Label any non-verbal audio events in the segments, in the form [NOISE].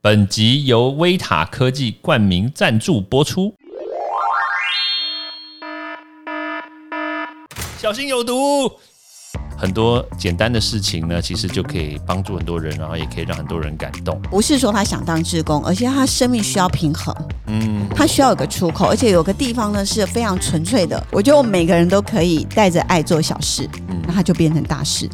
本集由威塔科技冠名赞助播出。小心有毒！很多简单的事情呢，其实就可以帮助很多人，然后也可以让很多人感动。不是说他想当志工，而且他生命需要平衡，嗯，他需要有个出口，而且有个地方呢是非常纯粹的。我觉得我们每个人都可以带着爱做小事，嗯，那他就变成大事。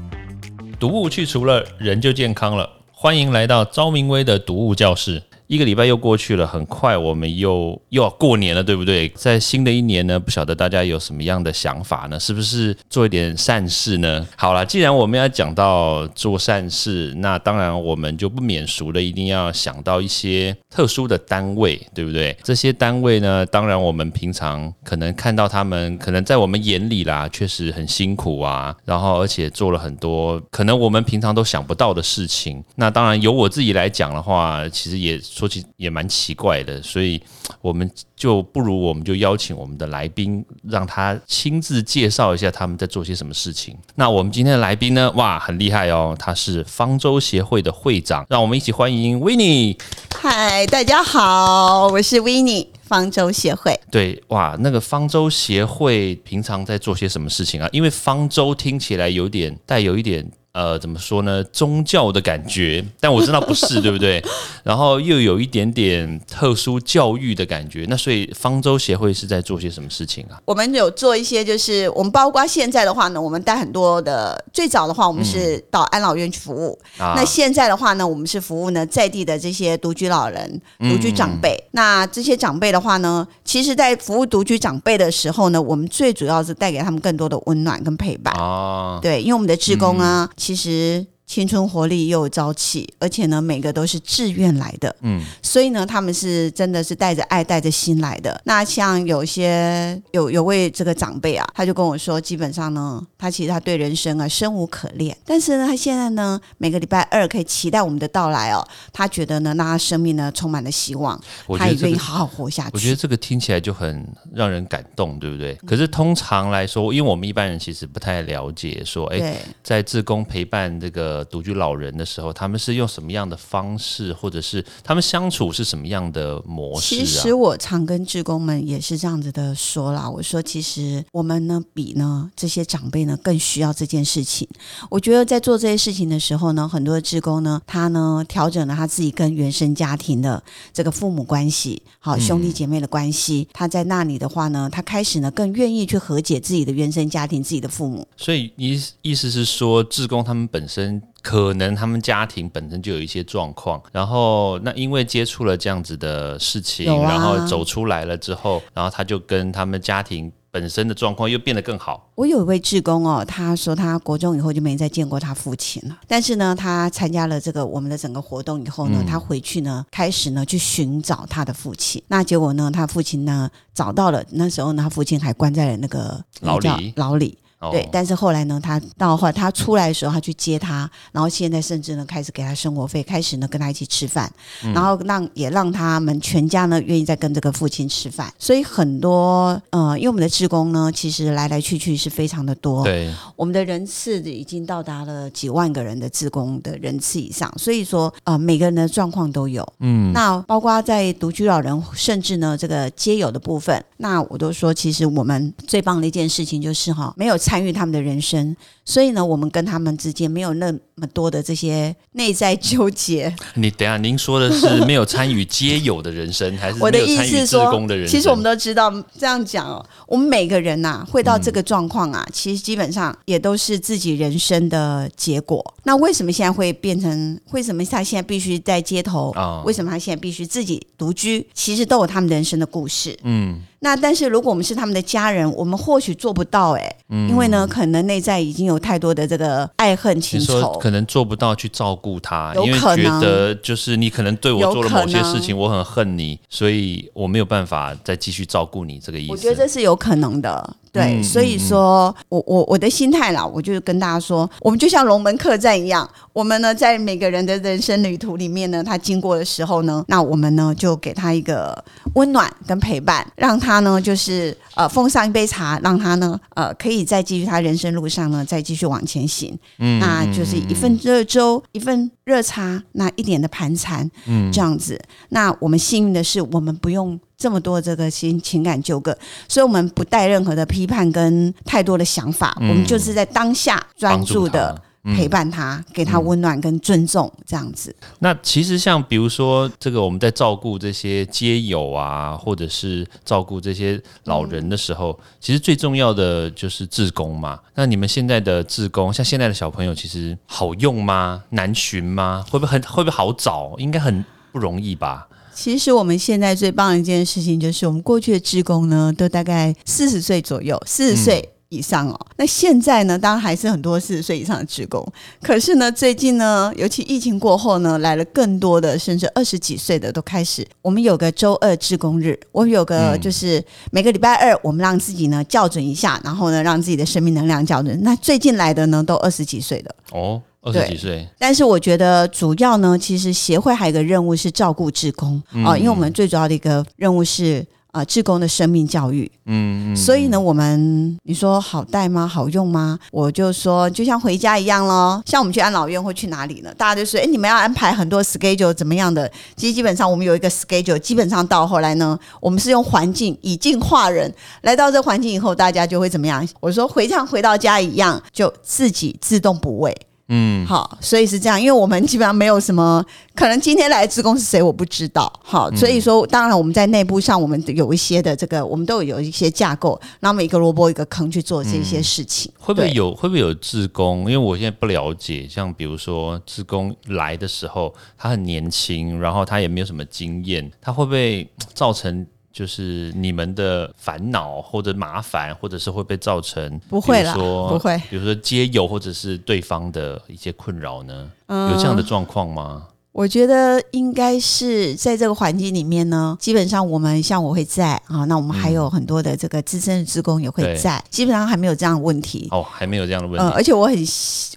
毒物去除了，人就健康了。欢迎来到昭明威的读物教室。一个礼拜又过去了，很快我们又又要过年了，对不对？在新的一年呢，不晓得大家有什么样的想法呢？是不是做一点善事呢？好了，既然我们要讲到做善事，那当然我们就不免俗的，一定要想到一些特殊的单位，对不对？这些单位呢，当然我们平常可能看到他们，可能在我们眼里啦，确实很辛苦啊，然后而且做了很多可能我们平常都想不到的事情。那当然由我自己来讲的话，其实也。说起也蛮奇怪的，所以我们就不如我们就邀请我们的来宾，让他亲自介绍一下他们在做些什么事情。那我们今天的来宾呢？哇，很厉害哦，他是方舟协会的会长，让我们一起欢迎维尼。嗨，大家好，我是维尼，方舟协会。对，哇，那个方舟协会平常在做些什么事情啊？因为方舟听起来有点带有一点。呃，怎么说呢？宗教的感觉，但我知道不是，对不对？[LAUGHS] 然后又有一点点特殊教育的感觉。那所以方舟协会是在做些什么事情啊？我们有做一些，就是我们包括现在的话呢，我们带很多的。最早的话，我们是到安老院去服务。那现在的话呢，我们是服务呢在地的这些独居老人、独居长辈。那这些长辈的话呢，其实，在服务独居长辈的时候呢，我们最主要是带给他们更多的温暖跟陪伴。哦，对，因为我们的职工啊。其实。青春活力又有朝气，而且呢，每个都是自愿来的，嗯，所以呢，他们是真的是带着爱、带着心来的。那像有些有有位这个长辈啊，他就跟我说，基本上呢，他其实他对人生啊生无可恋，但是呢，他现在呢，每个礼拜二可以期待我们的到来哦，他觉得呢，那他生命呢充满了希望，他也愿意好好活下去。我觉得这个听起来就很让人感动，对不对？可是通常来说，因为我们一般人其实不太了解，说，哎，在自宫陪伴这个。独居老人的时候，他们是用什么样的方式，或者是他们相处是什么样的模式？其实我常跟职工们也是这样子的说啦。我说，其实我们呢，比呢这些长辈呢更需要这件事情。我觉得在做这些事情的时候呢，很多的职工呢，他呢调整了他自己跟原生家庭的这个父母关系，好兄弟姐妹的关系。他在那里的话呢，他开始呢更愿意去和解自己的原生家庭、自己的父母。所以，你意思是说，职工他们本身。可能他们家庭本身就有一些状况，然后那因为接触了这样子的事情，然后走出来了之后，然后他就跟他们家庭本身的状况又变得更好。我有一位志工哦，他说他国中以后就没再见过他父亲了，但是呢，他参加了这个我们的整个活动以后呢，他回去呢开始呢去寻找他的父亲，那结果呢，他父亲呢找到了，那时候呢，他父亲还关在了那个牢里，牢里。对，但是后来呢，他到后来他出来的时候，他去接他，然后现在甚至呢开始给他生活费，开始呢跟他一起吃饭，然后让也让他们全家呢愿意再跟这个父亲吃饭。所以很多呃，因为我们的职工呢，其实来来去去是非常的多，对，我们的人次已经到达了几万个人的职工的人次以上，所以说呃每个人的状况都有，嗯，那包括在独居老人，甚至呢这个皆有的部分，那我都说，其实我们最棒的一件事情就是哈，没有参与他们的人生，所以呢，我们跟他们之间没有那么多的这些内在纠结。你等下，您说的是没有参与皆有的人生，还是我的意思是说，其实我们都知道这样讲哦，我们每个人呐会到这个状况啊，其实基本上也都是自己人生的结果。那为什么现在会变成？为什么他现在必须在街头？为什么他现在必须自己独居？其实都有他们人生的故事。嗯。那但是如果我们是他们的家人，我们或许做不到哎，因为呢，可能内在已经有太多的这个爱恨情仇，可能做不到去照顾他，因为觉得就是你可能对我做了某些事情，我很恨你，所以我没有办法再继续照顾你这个意思。我觉得这是有可能的。对，所以说我我我的心态啦，我就跟大家说，我们就像龙门客栈一样，我们呢在每个人的人生旅途里面呢，他经过的时候呢，那我们呢就给他一个温暖跟陪伴，让他呢就是呃奉上一杯茶，让他呢呃可以再继续他人生路上呢再继续往前行。嗯，那就是一份热粥，一份热茶，那一点的盘缠，嗯，这样子。那我们幸运的是，我们不用。这么多这个情情感纠葛，所以我们不带任何的批判跟太多的想法，我们就是在当下专注的陪伴他，给他温暖跟尊重，这样子。那其实像比如说这个我们在照顾这些街友啊，或者是照顾这些老人的时候，其实最重要的就是志工嘛。那你们现在的志工，像现在的小朋友，其实好用吗？难寻吗？会不会很会不会好找？应该很不容易吧？其实我们现在最棒的一件事情，就是我们过去的职工呢，都大概四十岁左右，四十岁以上哦。那现在呢，当然还是很多四十岁以上的职工。可是呢，最近呢，尤其疫情过后呢，来了更多的，甚至二十几岁的都开始。我们有个周二职工日，我们有个就是每个礼拜二，我们让自己呢校准一下，然后呢，让自己的生命能量校准。那最近来的呢，都二十几岁的哦。二十几岁，但是我觉得主要呢，其实协会还有一个任务是照顾志工啊，因为我们最主要的一个任务是啊，志工的生命教育。嗯嗯，所以呢，我们你说好带吗？好用吗？我就说就像回家一样咯，像我们去安老院或去哪里呢？大家就说，哎，你们要安排很多 schedule 怎么样的？其实基本上我们有一个 schedule，基本上到后来呢，我们是用环境以境化人，来到这环境以后，大家就会怎么样？我说回像回到家一样，就自己自动补位。嗯，好，所以是这样，因为我们基本上没有什么，可能今天来的职工是谁我不知道，好，所以说当然我们在内部上我们有一些的这个，我们都有有一些架构，然后一个萝卜一个坑去做这些事情。会不会有会不会有职工？因为我现在不了解，像比如说职工来的时候，他很年轻，然后他也没有什么经验，他会不会造成？就是你们的烦恼或者麻烦，或者是会被造成不会了，不会，比如说接友或者是对方的一些困扰呢？有这样的状况吗？我觉得应该是在这个环境里面呢，基本上我们像我会在啊，那我们还有很多的这个资深的职工也会在，基本上还没有这样的问题。哦，还没有这样的问题。而且我很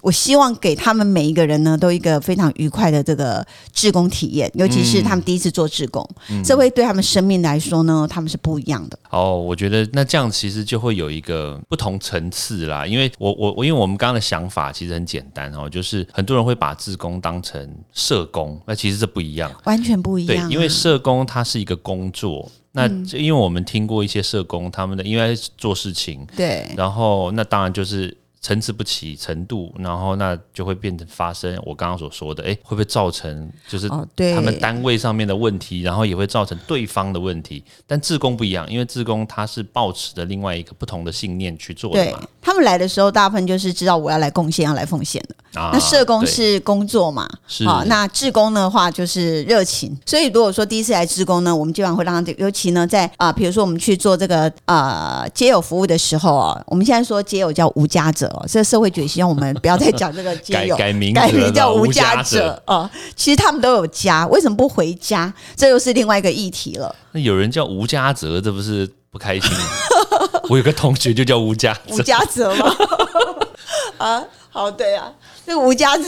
我希望给他们每一个人呢，都一个非常愉快的这个职工体验，尤其是他们第一次做职工，这会对他们生命来说呢，他们是不一样的。哦，我觉得那这样其实就会有一个不同层次啦，因为我我我因为我们刚刚的想法其实很简单哦，就是很多人会把职工当成社工。那其实这不一样，完全不一样。对，因为社工它是一个工作，那因为我们听过一些社工他们的，因为做事情，对，然后那当然就是。参差不齐程度，然后那就会变成发生我刚刚所说的，哎，会不会造成就是他们单位上面的问题，然后也会造成对方的问题。但志工不一样，因为志工他是抱持的另外一个不同的信念去做的嘛。他们来的时候，大部分就是知道我要来贡献，要来奉献的。那社工是工作嘛？是啊。那志工的话就是热情。所以如果说第一次来志工呢，我们基本上会让他，尤其呢在啊，比如说我们去做这个呃街友服务的时候啊，我们现在说街友叫无家者。这个社会觉希望我们不要再讲这个改改名改名叫无家者啊。其实他们都有家，为什么不回家？这又是另外一个议题了。那有人叫吴家泽，这不是不开心？[LAUGHS] 我有个同学就叫吴家吴家泽吗？[LAUGHS] 啊，好对啊，这个无家者，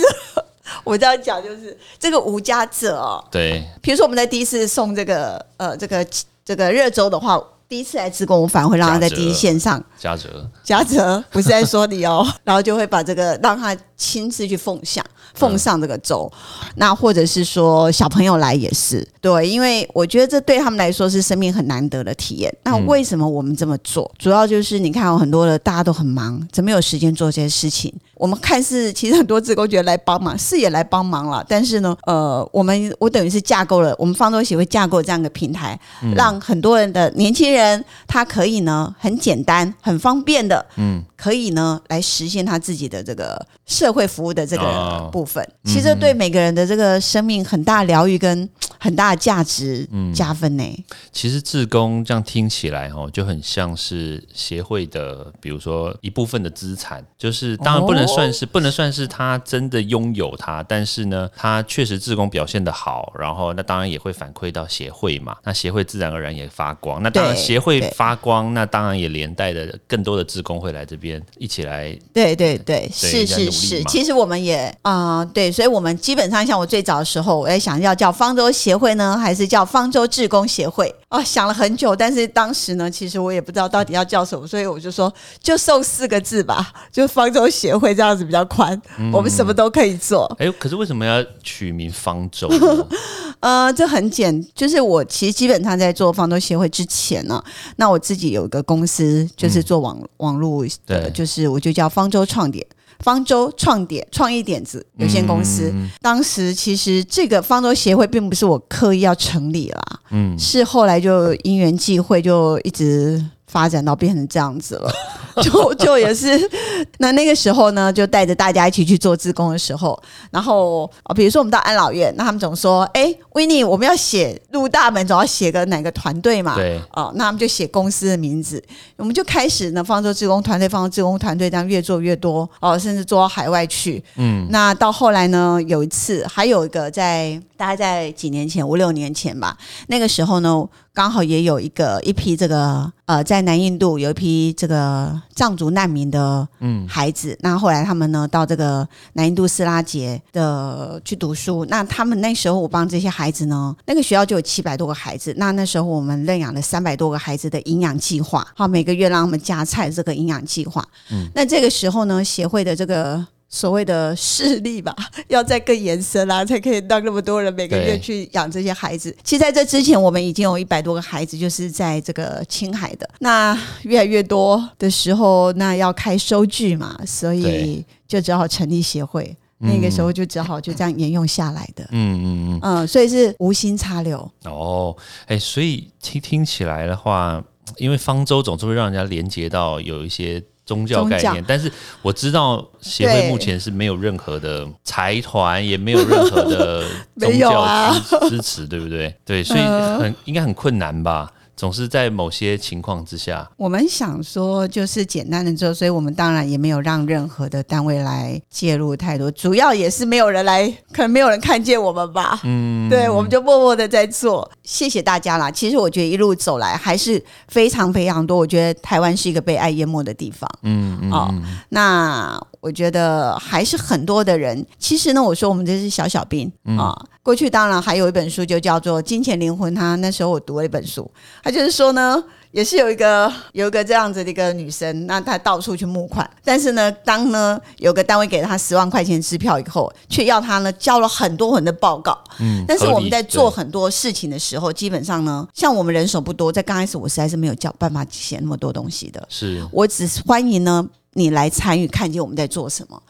我这样讲就是这个无家者哦。对，比如说我们在第一次送这个呃这个这个热粥的话。第一次来自工，我反而会让他在第一线上。嘉泽，嘉泽不是在说你哦，[LAUGHS] 然后就会把这个让他亲自去奉上，奉上这个粥。那或者是说小朋友来也是对，因为我觉得这对他们来说是生命很难得的体验。那为什么我们这么做？主要就是你看，有很多的大家都很忙，怎么有时间做这些事情？我们看似其实很多职工觉得来帮忙，是也来帮忙了，但是呢，呃，我们我等于是架构了，我们方舟协会架构这样的平台，让很多人的年轻人他可以呢很简单、很方便的，嗯，可以呢来实现他自己的这个社会服务的这个部分。其实对每个人的这个生命很大疗愈跟很大的价值加分呢。其实志工这样听起来哦，就很像是协会的，比如说一部分的资产，就是当然不能算是不能算是他真的拥有它，但是呢，他确实志工表现的好，然后那当然也会反馈到协会嘛，那协会自然而然也发光，那当然协会发光，那当然也连带的更多的志工会来这边一起来，对对对，是是是，其实我们也啊，对，所以我们基本上像我最早的时候，我在想要叫方舟协会呢，还是叫方舟志工协会啊，想了很久，但是当时呢，其实我也不知道到底要叫什么，所以我就说就送四个字吧，[LAUGHS] 就方舟协会这样子比较宽，我们什么都可以做。哎，可是为什么要取名方舟？[LAUGHS] 呃，这很简，就是我其实基本上在做方舟协会之前呢，那我自己有一个公司，就是做网网络的，就是我就叫方舟创点。方舟创点创意点子有限公司，当时其实这个方舟协会并不是我刻意要成立啦，嗯，是后来就因缘际会就一直。发展到变成这样子了，[LAUGHS] 就就也是那那个时候呢，就带着大家一起去做自工的时候，然后啊，比如说我们到安老院，那他们总说，哎，维尼，我们要写入大门，总要写个哪个团队嘛？对，哦，那他们就写公司的名字，我们就开始呢，方舟自工团队，方舟自工团队这样越做越多，哦，甚至做到海外去。嗯，那到后来呢，有一次还有一个在大概在几年前，五六年前吧，那个时候呢。刚好也有一个一批这个呃，在南印度有一批这个藏族难民的嗯孩子，那后来他们呢到这个南印度斯拉杰的去读书，那他们那时候我帮这些孩子呢，那个学校就有七百多个孩子，那那时候我们认养了三百多个孩子的营养计划，好每个月让他们加菜这个营养计划，嗯，那这个时候呢，协会的这个。所谓的势力吧，[LAUGHS] 要再更延伸啦，才可以让那么多人每个月去养这些孩子。其实在这之前，我们已经有一百多个孩子，就是在这个青海的。那越来越多的时候，那要开收据嘛，所以就只好成立协会。那个时候就只好就这样沿用下来的。嗯嗯嗯嗯，所以是无心插柳。哦，哎，所以听听起来的话，因为方舟总是会让人家连接到有一些。宗教概念，但是我知道协会目前是没有任何的财团，也没有任何的 [LAUGHS] 宗教支支持，对不对？对，所以很应该很困难吧。总是在某些情况之下，我们想说就是简单的做，所以我们当然也没有让任何的单位来介入太多，主要也是没有人来，可能没有人看见我们吧。嗯，对，我们就默默的在做，谢谢大家啦。其实我觉得一路走来还是非常非常多，我觉得台湾是一个被爱淹没的地方。嗯嗯，哦，那。我觉得还是很多的人。其实呢，我说我们这是小小兵啊。过去当然还有一本书，就叫做《金钱灵魂》。他那时候我读了一本书，他就是说呢，也是有一个有一个这样子的一个女生，那她到处去募款，但是呢，当呢有个单位给了她十万块钱支票以后，却要她呢交了很多很多报告。嗯，但是我们在做很多事情的时候，基本上呢，像我们人手不多，在刚开始我实在是没有教办法写那么多东西的。是我只是欢迎呢。你来参与，看见我们在做什么。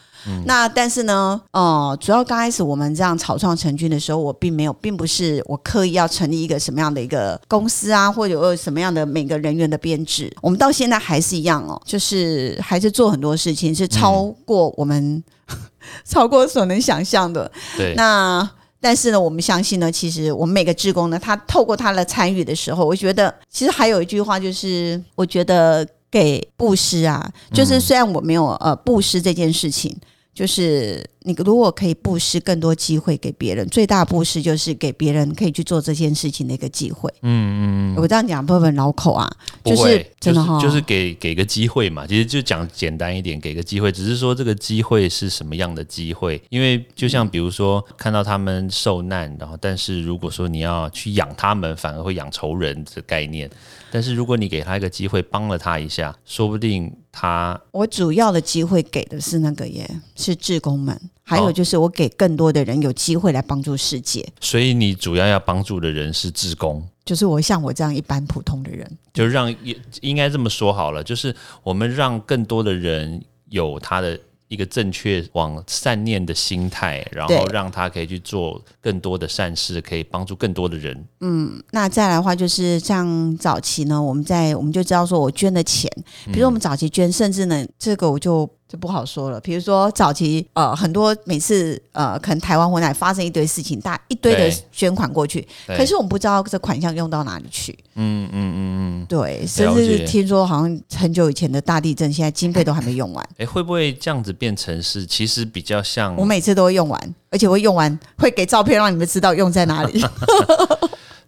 那但是呢，哦，主要刚开始我们这样草创成军的时候，我并没有，并不是我刻意要成立一个什么样的一个公司啊，或者有什么样的每个人员的编制。我们到现在还是一样哦，就是还是做很多事情，是超过我们 [LAUGHS] 超过所能想象的。对。那但是呢，我们相信呢，其实我们每个职工呢，他透过他的参与的时候，我觉得其实还有一句话，就是我觉得。给布施啊，就是虽然我没有呃布施这件事情，就是。你如果可以布施更多机会给别人，最大布施就是给别人可以去做这件事情的一个机会。嗯嗯我这样讲不很绕口啊？就是真的哈，就是给给个机会嘛。其实就讲简单一点，给个机会，只是说这个机会是什么样的机会？因为就像比如说看到他们受难，然后但是如果说你要去养他们，反而会养仇人这概念。但是如果你给他一个机会，帮了他一下，说不定他我主要的机会给的是那个耶，是志工们。还有就是，我给更多的人有机会来帮助世界。所以你主要要帮助的人是志工，就是我像我这样一般普通的人，就让应该这么说好了，就是我们让更多的人有他的。一个正确往善念的心态，然后让他可以去做更多的善事，可以帮助更多的人。嗯，那再来的话，就是像早期呢，我们在我们就知道说，我捐的钱，比如我们早期捐，甚至呢，这个我就就不好说了。比如说早期呃，很多每次呃，可能台湾回来发生一堆事情，大一堆的捐款过去，可是我们不知道这款项用到哪里去。嗯嗯嗯嗯，对，甚至解听说好像很久以前的大地震，现在经费都还没用完。哎，会不会这样子变成是其实比较像我每次都会用完，而且会用完会给照片让你们知道用在哪里。[LAUGHS]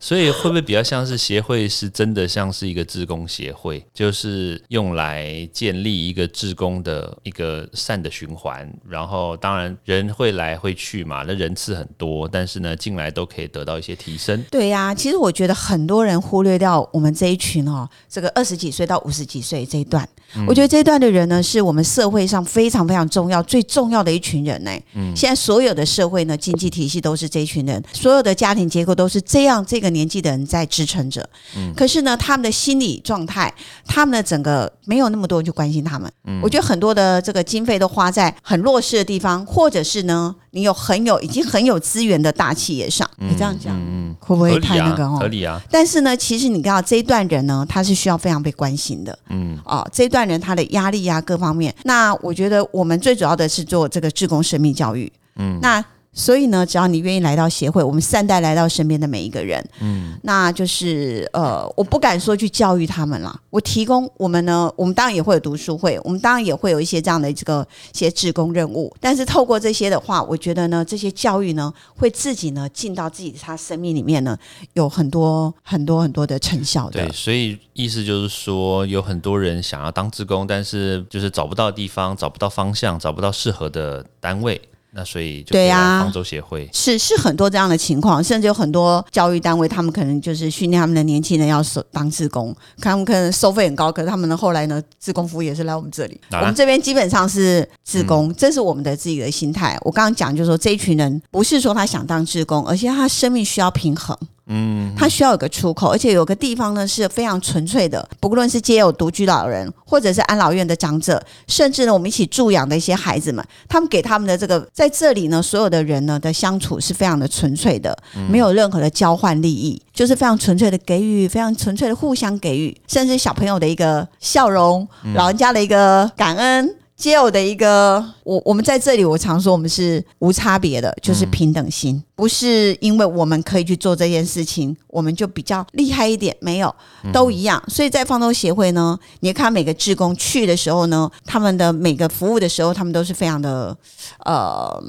所以会不会比较像是协会是真的像是一个志工协会，就是用来建立一个志工的一个善的循环，然后当然人会来会去嘛，那人次很多，但是呢进来都可以得到一些提升。对呀、其实我觉得很多人忽略掉我们这一群哦，这个二十几岁到五十几岁这一段，我觉得这一段的人呢，是我们社会上非常非常重要、最重要的一群人呢。嗯现在所有的社会呢，经济体系都是这一群人，所有的家庭结构都是这样，这个年纪的人在支撑着。嗯可是呢，他们的心理状态，他们的整个没有那么多人去关心他们。嗯我觉得很多的这个经费都花在很弱势的地方，或者是呢，你有很有已经很有资源的大企业上。你这样讲，嗯，会不会太那个哦？，合理啊，但是呢，其实你看到这一段人呢，他是需要非常被关心的。嗯，哦，这一段人他的压力啊，各方面。那我觉得我们最主要的是做这个志工生命教育。嗯，那所以呢，只要你愿意来到协会，我们善待来到身边的每一个人。嗯，那就是呃，我不敢说去教育他们啦，我提供我们呢，我们当然也会有读书会，我们当然也会有一些这样的这个一些志工任务。但是透过这些的话，我觉得呢，这些教育呢，会自己呢进到自己他生命里面呢，有很多很多很多的成效的对，。所以意思就是说，有很多人想要当志工，但是就是找不到地方，找不到方向，找不到适合的单位，那所以就对啊来方舟协会。是是很多这样的情况，甚至有很多教育单位，他们可能就是训练他们的年轻人要收当志工，他们可能收费很高，可是他们呢后来呢，志工服务也是来我们这里，啊我们这边基本上是志工，这是我们的自己的心态。我刚刚讲就是说，这一群人不是说他想当志工，而且他生命需要平衡。嗯，他需要有个出口，而且有个地方呢是非常纯粹的，不论是街有独居老人，或者是安老院的长者，甚至呢我们一起助养的一些孩子们，他们给他们的这个在这里呢，所有的人呢的相处是非常的纯粹的，没有任何的交换利益，就是非常纯粹的给予，非常纯粹的互相给予，甚至小朋友的一个笑容，老人家的一个感恩。皆有的一个，我我们在这里，我常说我们是无差别的，就是平等心，不是因为我们可以去做这件事情，我们就比较厉害一点，没有，都一样。所以在方舟协会呢，你看每个志工去的时候呢，他们的每个服务的时候，他们都是非常的，呃，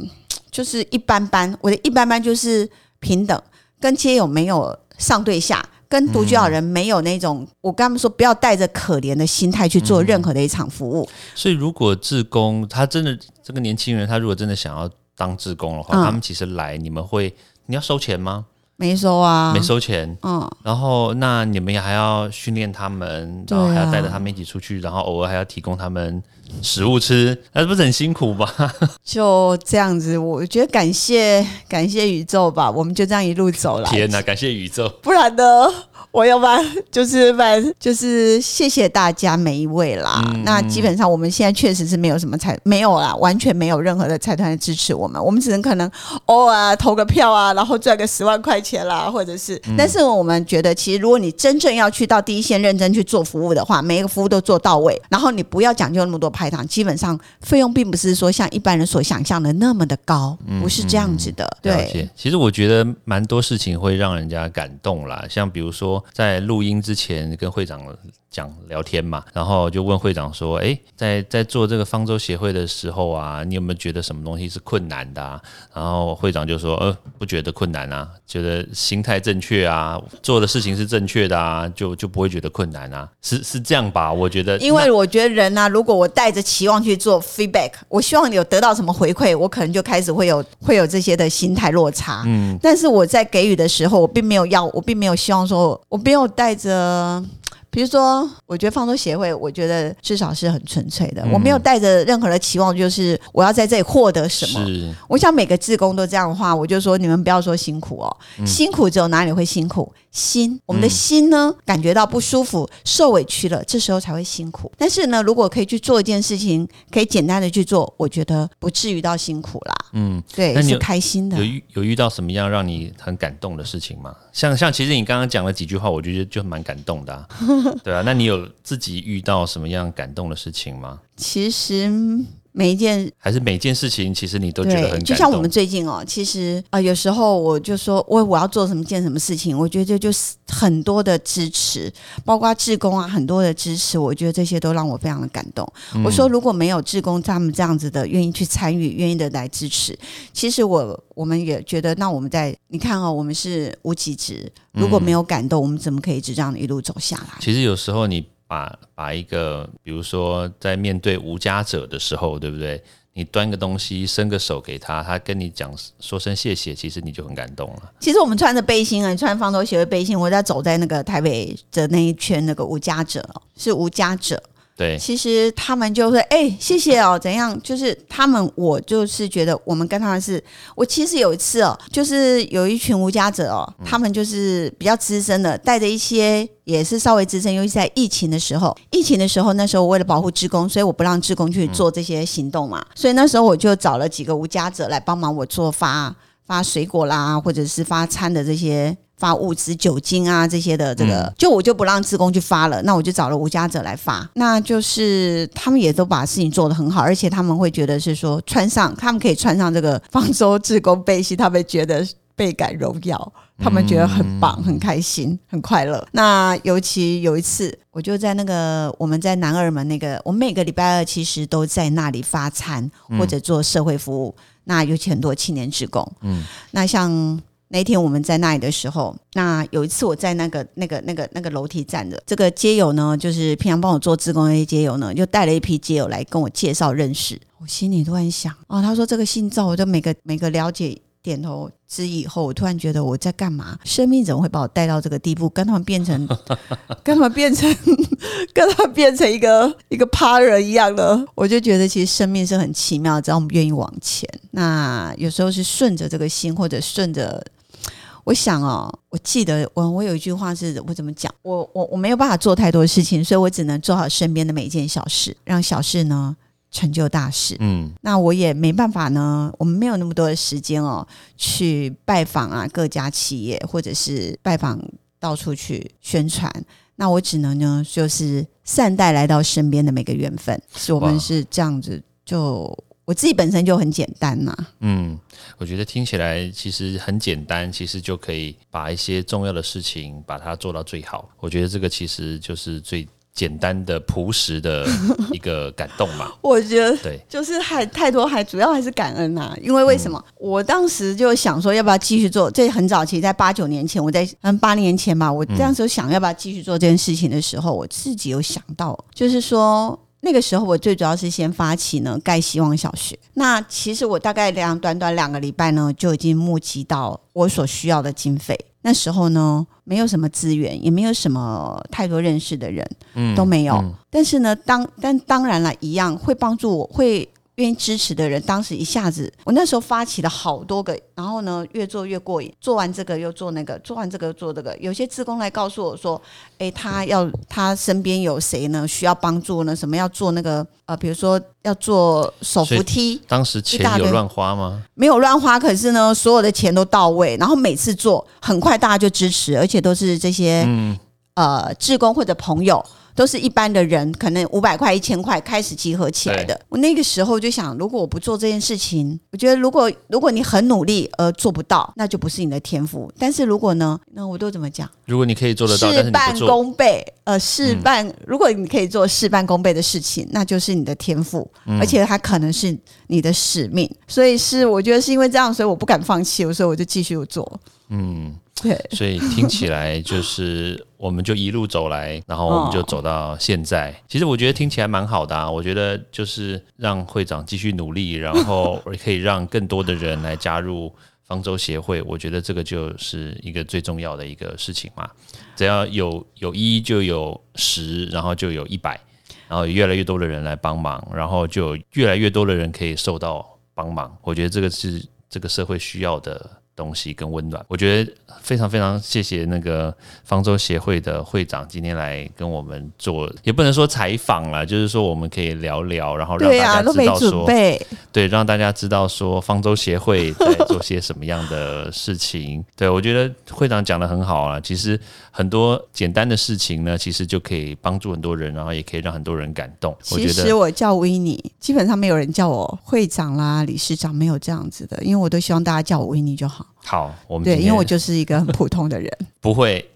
就是一般般。我的一般般就是平等，跟街友没有上对下。跟独居老人没有那种，我跟他们说，不要带着可怜的心态去做任何的一场服务。所以如果志工他真的这个年轻人，他如果真的想要当志工的话，嗯他们其实来你们会你要收钱吗？没收啊，没收钱。嗯，然后那你们也还要训练他们，然后还要带着他们一起出去，然后偶尔还要提供他们食物吃，那不是很辛苦吗？[LAUGHS] 就这样子，我觉得感谢感谢宇宙吧，我们就这样一路走来。天哪，感谢宇宙！不然呢，我要不然就是反就是谢谢大家每一位啦。嗯那基本上我们现在确实是没有什么财，没有啦，完全没有任何的财团支持我们，我们只能可能偶尔投个票啊，然后赚个十万块钱啦，或者是。嗯但是我们觉得，其实如果你真正要去到第一线认真去做服务的话，每一个服务都做到位，然后你不要讲究那么多排场，基本上费用并不是说像一般人所想象的那么的高，不是这样子的。了对，其实我觉得蛮多事情会让人家感动啦，像比如说在录音之前跟会长讲聊天嘛，然后就问会长说，哎，在在做这个方舟协会的时候啊，你有没有觉得什么东西是困难的啊？然后会长就说，呃，不觉得困难啊，觉得心态正确啊，做的事情是正确的啊，就就不会觉得困难啊，是是这样吧？我觉得，因为我觉得人呢、如果我带着期望去做 feedback，我希望你有得到什么回馈，我可能就开始会有会有这些的心态落差。嗯，但是我在给予的时候，我并没有要，我并没有希望说，我没有带着。比如说，我觉得放松协会，我觉得至少是很纯粹的，我没有带着任何的期望，就是我要在这里获得什么。我想每个志工都这样的话，我就说你们不要说辛苦哦，辛苦只有哪里会辛苦？心，我们的心呢，感觉到不舒服、受委屈了，这时候才会辛苦。但是呢，如果可以去做一件事情，可以简单的去做，我觉得不至于到辛苦啦。嗯，对，是开心的有。遇有遇到什么样让你很感动的事情吗？像像其实你刚刚讲了几句话，我觉得就蛮感动的、啊。[LAUGHS] 对啊，那你有自己遇到什么样感动的事情吗？其实每一件还是每件事情，其实你都觉得很感动。就像我们最近哦，其实啊，有时候我就说我我要做什么件什么事情，我觉得就是很多的支持，包括志工啊，很多的支持，我觉得这些都让我非常的感动。我说如果没有志工他们这样子的愿意去参与，愿意的来支持，其实我我们也觉得，那我们在你看哦，我们是无极值，如果没有感动，我们怎么可以一直这样一路走下来？其实有时候你。把把一个，比如说在面对无家者的时候，对不对？你端个东西，伸个手给他，他跟你讲说声谢谢，其实你就很感动了。其实我们穿着背心啊，穿方头鞋的背心，我在走在那个台北的那一圈，那个无家者是无家者。对，其实他们就会哎，谢谢哦，怎样？就是他们，我就是觉得我们跟他们是，我其实有一次哦，就是有一群无家者哦，他们就是比较资深的，带着一些也是稍微资深，尤其在疫情的时候，疫情的时候，那时候为了保护职工，所以我不让职工去做这些行动嘛，所以那时候我就找了几个无家者来帮忙我做发发水果啦，或者是发餐的这些。发物资、酒精啊这些的，这个就我就不让职工去发了，那我就找了无家者来发。那就是他们也都把事情做得很好，而且他们会觉得是说穿上，他们可以穿上这个方舟职工背心，他们觉得倍感荣耀，他们觉得很棒、很开心、很快乐。那尤其有一次，我就在那个我们在南二门那个，我们每个礼拜二其实都在那里发餐或者做社会服务。那尤其很多青年职工，嗯，那像。那天我们在那里的时候，那有一次我在那个那个那个那个楼梯站的这个街友呢，就是平常帮我做志工那些街友呢，就带了一批街友来跟我介绍认识。我心里突然想，哦，他说这个姓赵，我就每个每个了解点头之以后，我突然觉得我在干嘛？生命怎么会把我带到这个地步，跟他们变成 [LAUGHS] 跟他们变成 [LAUGHS] 跟他们变成一个一个趴人一样的？我就觉得其实生命是很奇妙，只要我们愿意往前。那有时候是顺着这个心，或者顺着。我想哦，我记得我我有一句话是我怎么讲？我我我没有办法做太多事情，所以我只能做好身边的每一件小事，让小事呢成就大事。嗯，那我也没办法呢，我们没有那么多的时间哦，去拜访啊各家企业，或者是拜访到处去宣传。那我只能呢，就是善待来到身边的每个缘分。是我们是这样子就。我自己本身就很简单呐，嗯，我觉得听起来其实很简单，其实就可以把一些重要的事情把它做到最好。我觉得这个其实就是最简单的朴实的一个感动嘛。[LAUGHS] 我觉得对，就是还太多，还主要还是感恩呐。因为为什么？我当时就想说，要不要继续做？这很早期，在八九年前，我在嗯八年前吧，我这样时候想要不要继续做这件事情的时候，我自己有想到，就是说。那个时候，我最主要是先发起呢盖希望小学。那其实我大概两短短两个礼拜呢，就已经募集到我所需要的经费。那时候呢，没有什么资源，也没有什么太多认识的人，嗯，都没有。但是呢，当但当然了，一样会帮助我，会。愿意支持的人，当时一下子，我那时候发起了好多个，然后呢，越做越过瘾，做完这个又做那个，做完这个又做这个。有些职工来告诉我说：“哎，他要他身边有谁呢？需要帮助呢？什么要做那个？呃，比如说要做手扶梯。”当时钱有乱花吗？没有乱花，可是呢，所有的钱都到位，然后每次做很快，大家就支持，而且都是这些呃职工或者朋友。都是一般的人，可能五百块、一千块开始集合起来的。我那个时候就想，如果我不做这件事情，我觉得如果如果你很努力而做不到，那就不是你的天赋。但是如果呢，那我都怎么讲？如果你可以做得到，事半功倍，呃，事半。如果你可以做事半功倍的事情，那就是你的天赋，而且它可能是你的使命。所以是我觉得是因为这样，所以我不敢放弃，所以我就继续做。嗯。对，所以听起来就是，我们就一路走来，然后我们就走到现在。其实我觉得听起来蛮好的啊，我觉得就是让会长继续努力，然后可以让更多的人来加入方舟协会。我觉得这个就是一个最重要的一个事情嘛。只要有有一就有十，然后就有一百，然后越来越多的人来帮忙，然后就越来越多的人可以受到帮忙。我觉得这个是这个社会需要的。东西跟温暖。我觉得非常非常谢谢那个方舟协会的会长今天来跟我们做，也不能说采访了，就是说我们可以聊聊，然后让大家知道说，对，让大家知道说方舟协会在做些什么样的事情。[LAUGHS] 对我觉得会长讲的很好啊，其实很多简单的事情呢，其实就可以帮助很多人，然后也可以让很多人感动。其实我叫维尼，基本上没有人叫我会长啦、理事长，没有这样子的，因为我都希望大家叫我维尼就好。好，我们对，因为我就是一个很普通的人，[LAUGHS] 不会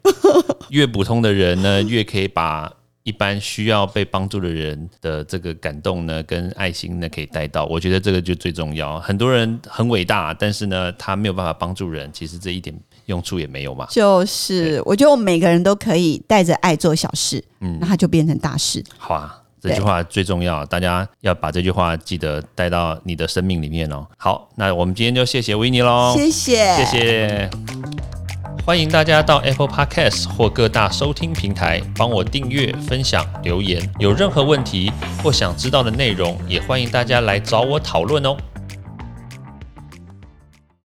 越普通的人呢，越可以把一般需要被帮助的人的这个感动呢，跟爱心呢，可以带到。我觉得这个就最重要。很多人很伟大，但是呢，他没有办法帮助人，其实这一点用处也没有嘛。就是我觉得我们每个人都可以带着爱做小事，嗯，那它就变成大事。好啊。这句话最重要，大家要把这句话记得带到你的生命里面哦。好，那我们今天就谢谢维尼喽，谢谢，谢谢。欢迎大家到 Apple Podcast 或各大收听平台帮我订阅、分享、留言。有任何问题或想知道的内容，也欢迎大家来找我讨论哦。